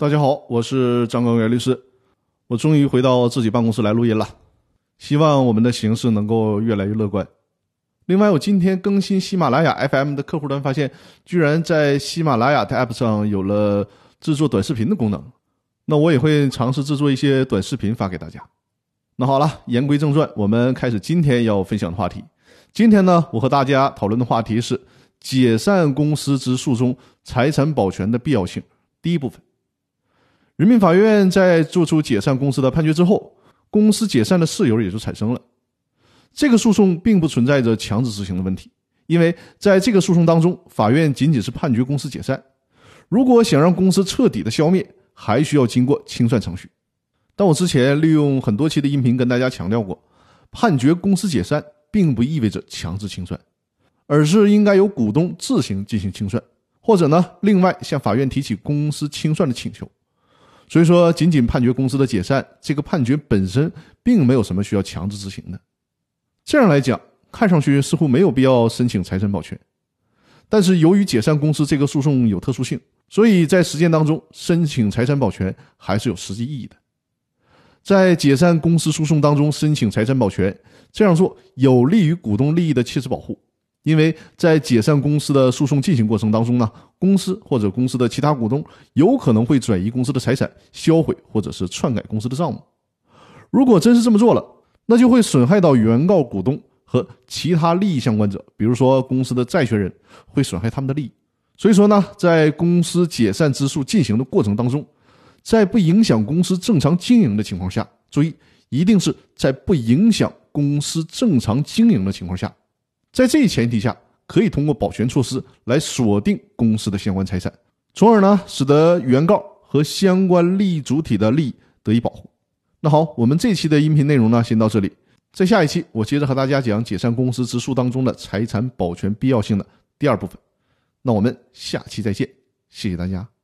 大家好，我是张高原律师，我终于回到自己办公室来录音了，希望我们的形势能够越来越乐观。另外，我今天更新喜马拉雅 FM 的客户端，发现居然在喜马拉雅的 App 上有了制作短视频的功能，那我也会尝试制作一些短视频发给大家。那好了，言归正传，我们开始今天要分享的话题。今天呢，我和大家讨论的话题是解散公司之诉讼财产保全的必要性。第一部分，人民法院在作出解散公司的判决之后，公司解散的事由也就产生了。这个诉讼并不存在着强制执行的问题，因为在这个诉讼当中，法院仅仅是判决公司解散。如果想让公司彻底的消灭，还需要经过清算程序。但我之前利用很多期的音频跟大家强调过，判决公司解散并不意味着强制清算，而是应该由股东自行进行清算，或者呢，另外向法院提起公司清算的请求。所以说，仅仅判决公司的解散，这个判决本身并没有什么需要强制执行的。这样来讲，看上去似乎没有必要申请财产保全。但是由于解散公司这个诉讼有特殊性，所以在实践当中申请财产保全还是有实际意义的。在解散公司诉讼当中申请财产保全，这样做有利于股东利益的切实保护。因为在解散公司的诉讼进行过程当中呢，公司或者公司的其他股东有可能会转移公司的财产、销毁或者是篡改公司的账目。如果真是这么做了，那就会损害到原告股东和其他利益相关者，比如说公司的债权人，会损害他们的利益。所以说呢，在公司解散之诉进行的过程当中，在不影响公司正常经营的情况下，注意，一定是在不影响公司正常经营的情况下，在这一前提下，可以通过保全措施来锁定公司的相关财产，从而呢，使得原告和相关利益主体的利益得以保护。那好，我们这期的音频内容呢，先到这里。在下一期，我接着和大家讲解散公司之诉当中的财产保全必要性的第二部分。那我们下期再见，谢谢大家。